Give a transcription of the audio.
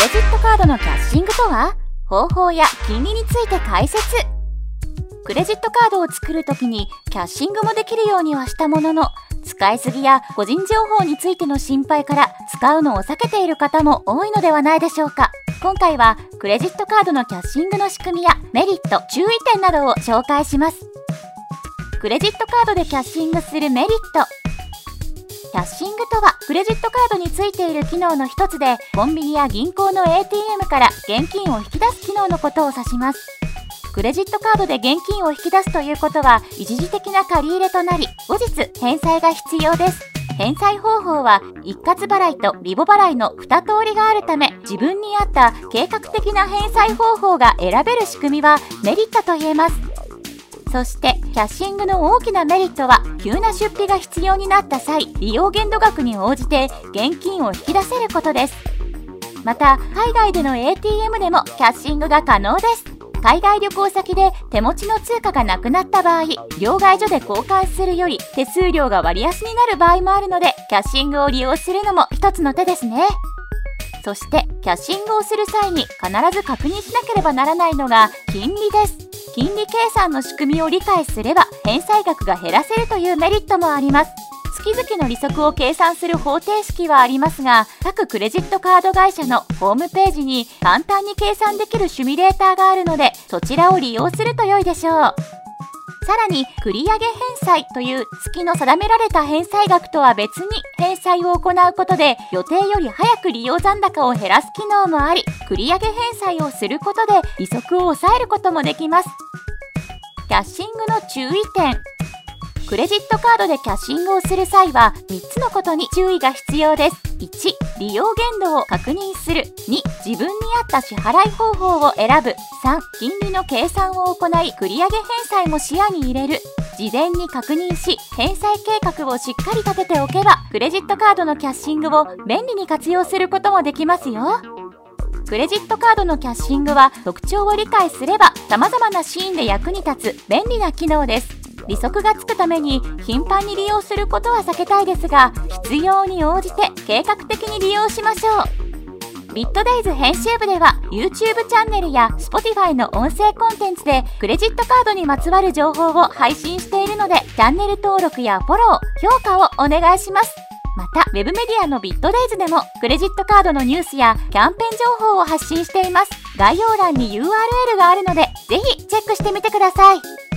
レジットカードのキャッシングとは？方法や金利について解説。クレジットカードを作るときにキャッシングもできるようにはしたものの使いすぎや個人情報についての心配から使うのを避けている方も多いのではないでしょうか。今回はクレジットカードのキャッシングの仕組みやメリット注意点などを紹介します。クレジットカードでキャッシングするメリットキャッシングとはクレジットカードについている機能の一つでコンビニや銀行の ATM から現金を引き出す機能のことを指します。クレジットカードで現金を引き出すということは一時的な借り入れとなり後日返済が必要です。返済方法は一括払いとリボ払いの2通りがあるため自分に合った計画的な返済方法が選べる仕組みはメリットと言えます。そしてキャッシングの大きなメリットは急な出費が必要になった際利用限度額に応じて現金を引き出せることです。また海外での ATM でもキャッシングが可能です。海外旅行先で手持ちの通貨がなくなった場合両替所で交換するより手数料が割安になる場合もあるのでキャッシングを利用するのも一つの手ですね。そしてキャッシングをする際に必ず確認しなければならないのが金利です。金利計算の仕組みを理解すれば返済額が減らせるというメリットもあります。月々の利息を計算する方程式はありますが各クレジットカード会社のホームページに簡単に計算できるシミュレーターがあるのでそちらを利用すると良いでしょう。さらに繰り上げ返済という月の定められた返済額とは別に返済を行うことで予定より早く利用残高を減らす機能もあり繰り上げ返済をすることで利息を抑えることもできます。キャッシングの注意点。クレジットカードでキャッシングをする際は3つのことに注意が必要です。1利用限度を確認する。2自分に合った支払い方法を選ぶ。3金利の計算を行い繰り上げ返済も視野に入れる。事前に確認し返済計画をしっかり立てておけばクレジットカードのキャッシングを便利に活用することもできますよ。クレジットカードのキャッシングは特徴を理解すれば様々なシーンで役に立つ便利な機能です利息がつくために頻繁に利用することは避けたいですが必要に応じて計画的に利用しましょうビットデイズ編集部では YouTube チャンネルや Spotify の音声コンテンツでクレジットカードにまつわる情報を配信しているのでチャンネル登録やフォロー、評価をお願いします。た、ウェブメディアのビットデイズでもクレジットカードのニュースやキャンペーン情報を発信しています。概要欄に URL があるので、ぜひチェックしてみてください。